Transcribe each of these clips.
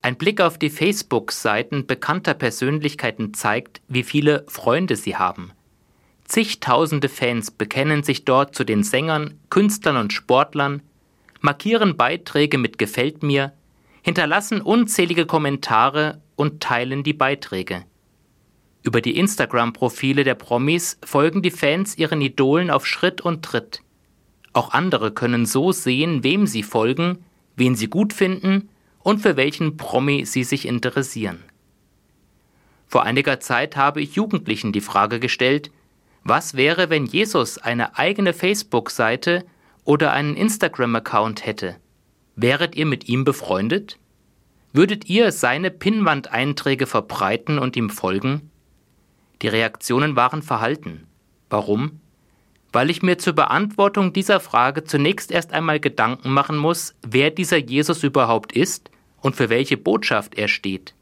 Ein Blick auf die Facebook-Seiten bekannter Persönlichkeiten zeigt, wie viele Freunde sie haben. Zigtausende Fans bekennen sich dort zu den Sängern, Künstlern und Sportlern, markieren Beiträge mit Gefällt mir, hinterlassen unzählige Kommentare und teilen die Beiträge. Über die Instagram-Profile der Promis folgen die Fans ihren Idolen auf Schritt und Tritt. Auch andere können so sehen, wem sie folgen, wen sie gut finden und für welchen Promi sie sich interessieren. Vor einiger Zeit habe ich Jugendlichen die Frage gestellt, was wäre, wenn Jesus eine eigene Facebook-Seite oder einen Instagram-Account hätte? Wäret ihr mit ihm befreundet? Würdet ihr seine Pinnwand-Einträge verbreiten und ihm folgen? Die Reaktionen waren verhalten. Warum? Weil ich mir zur Beantwortung dieser Frage zunächst erst einmal Gedanken machen muss, wer dieser Jesus überhaupt ist und für welche Botschaft er steht.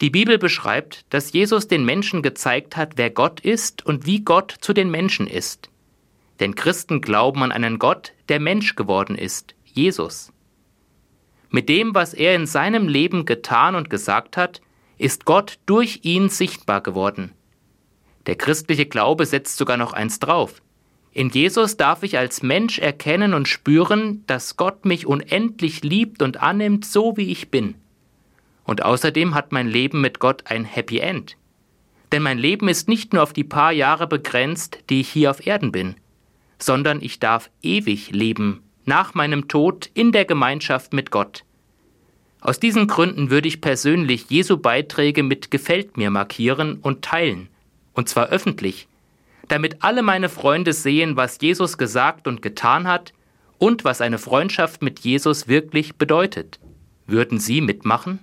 Die Bibel beschreibt, dass Jesus den Menschen gezeigt hat, wer Gott ist und wie Gott zu den Menschen ist. Denn Christen glauben an einen Gott, der Mensch geworden ist, Jesus. Mit dem, was er in seinem Leben getan und gesagt hat, ist Gott durch ihn sichtbar geworden. Der christliche Glaube setzt sogar noch eins drauf. In Jesus darf ich als Mensch erkennen und spüren, dass Gott mich unendlich liebt und annimmt, so wie ich bin. Und außerdem hat mein Leben mit Gott ein Happy End. Denn mein Leben ist nicht nur auf die paar Jahre begrenzt, die ich hier auf Erden bin, sondern ich darf ewig leben, nach meinem Tod in der Gemeinschaft mit Gott. Aus diesen Gründen würde ich persönlich Jesu Beiträge mit Gefällt mir markieren und teilen, und zwar öffentlich, damit alle meine Freunde sehen, was Jesus gesagt und getan hat und was eine Freundschaft mit Jesus wirklich bedeutet. Würden Sie mitmachen?